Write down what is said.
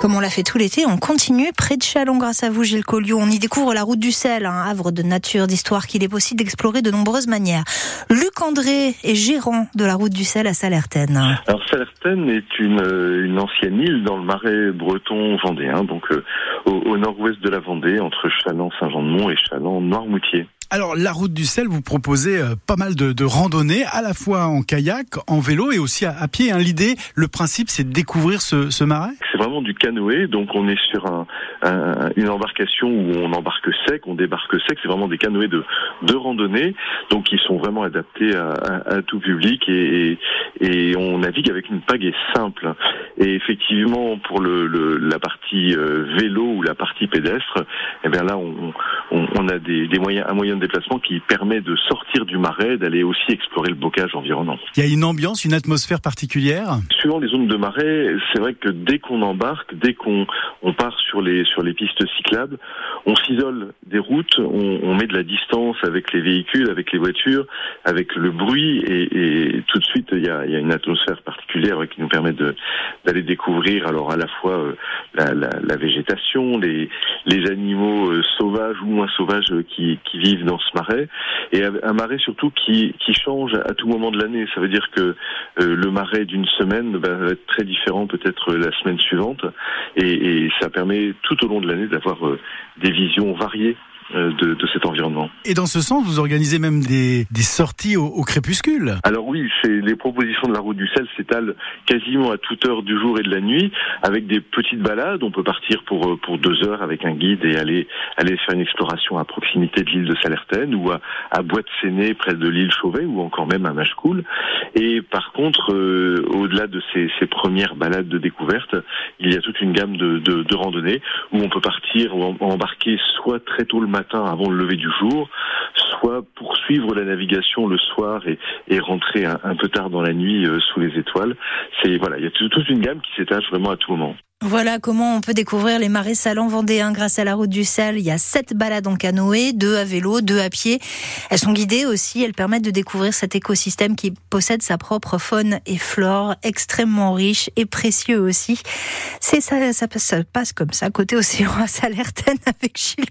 Comme on l'a fait tout l'été, on continue près de Chalon grâce à vous Gilles Collioure. On y découvre la route du sel, un havre de nature, d'histoire qu'il est possible d'explorer de nombreuses manières. Luc André est gérant de la route du sel à Salertaine. Alors Salertaine est une, une ancienne île dans le marais breton vendéen, donc euh, au, au nord-ouest de la Vendée, entre Chaland-Saint-Jean-de-Mont et Chaland-Noirmoutier. Alors, la route du sel, vous proposez euh, pas mal de, de, randonnées, à la fois en kayak, en vélo et aussi à, à pied. Hein. L'idée, le principe, c'est de découvrir ce, ce marais? Vraiment du canoë, donc on est sur un, un, une embarcation où on embarque sec, on débarque sec. C'est vraiment des canoës de, de randonnée, donc ils sont vraiment adaptés à, à, à tout public et, et, et, on navigue avec une pagaie simple. Et effectivement, pour le, le la partie euh, vélo ou la partie pédestre, eh bien là, on, on, on a des, des moyens, un moyen de déplacement qui permet de sortir du marais, d'aller aussi explorer le bocage environnant. Il y a une ambiance, une atmosphère particulière? Suivant les zones de marais, c'est vrai que dès qu'on embarque, dès qu'on on part sur les, sur les pistes cyclables, on s'isole des routes, on, met de la distance avec les véhicules, avec les voitures, avec le bruit et, tout de suite il y a, une atmosphère particulière qui nous permet d'aller découvrir alors à la fois euh, la, végétation, les, animaux euh, sauvages ou moins sauvages qui, qui vivent dans ce marais et un marais surtout qui, change à tout moment de l'année. Ça veut dire que euh, le marais d'une semaine bah, va être très différent peut-être la semaine suivante et, ça permet tout au long de l'année d'avoir euh, des visions variées de, de, cet environnement. Et dans ce sens, vous organisez même des, des sorties au, au, crépuscule Alors oui, c'est les propositions de la route du sel s'étalent quasiment à toute heure du jour et de la nuit, avec des petites balades. On peut partir pour euh, pour deux heures avec un guide et aller aller faire une exploration à proximité de l'île de Salertaine ou à, à Boîte-Séné près de l'île Chauvet ou encore même à Machecoul. Et par contre, euh, au-delà de ces, ces, premières balades de découverte, il y a toute une gamme de, de, de randonnées où on peut partir ou embarquer soit très tôt le matin avant le lever du jour, soit poursuivre la navigation le soir et, rentrer un, un, peu tard dans la nuit euh, sous les étoiles. C'est voilà, il y a toute une gamme qui s'étage vraiment à tout moment. Voilà comment on peut découvrir les marais salants vendéens grâce à la route du sel. Il y a sept balades en canoë, deux à vélo, deux à pied. Elles sont guidées aussi, elles permettent de découvrir cet écosystème qui possède sa propre faune et flore extrêmement riche et précieux aussi. C'est ça, ça, passe comme ça, côté océan à Salertaine avec Gilles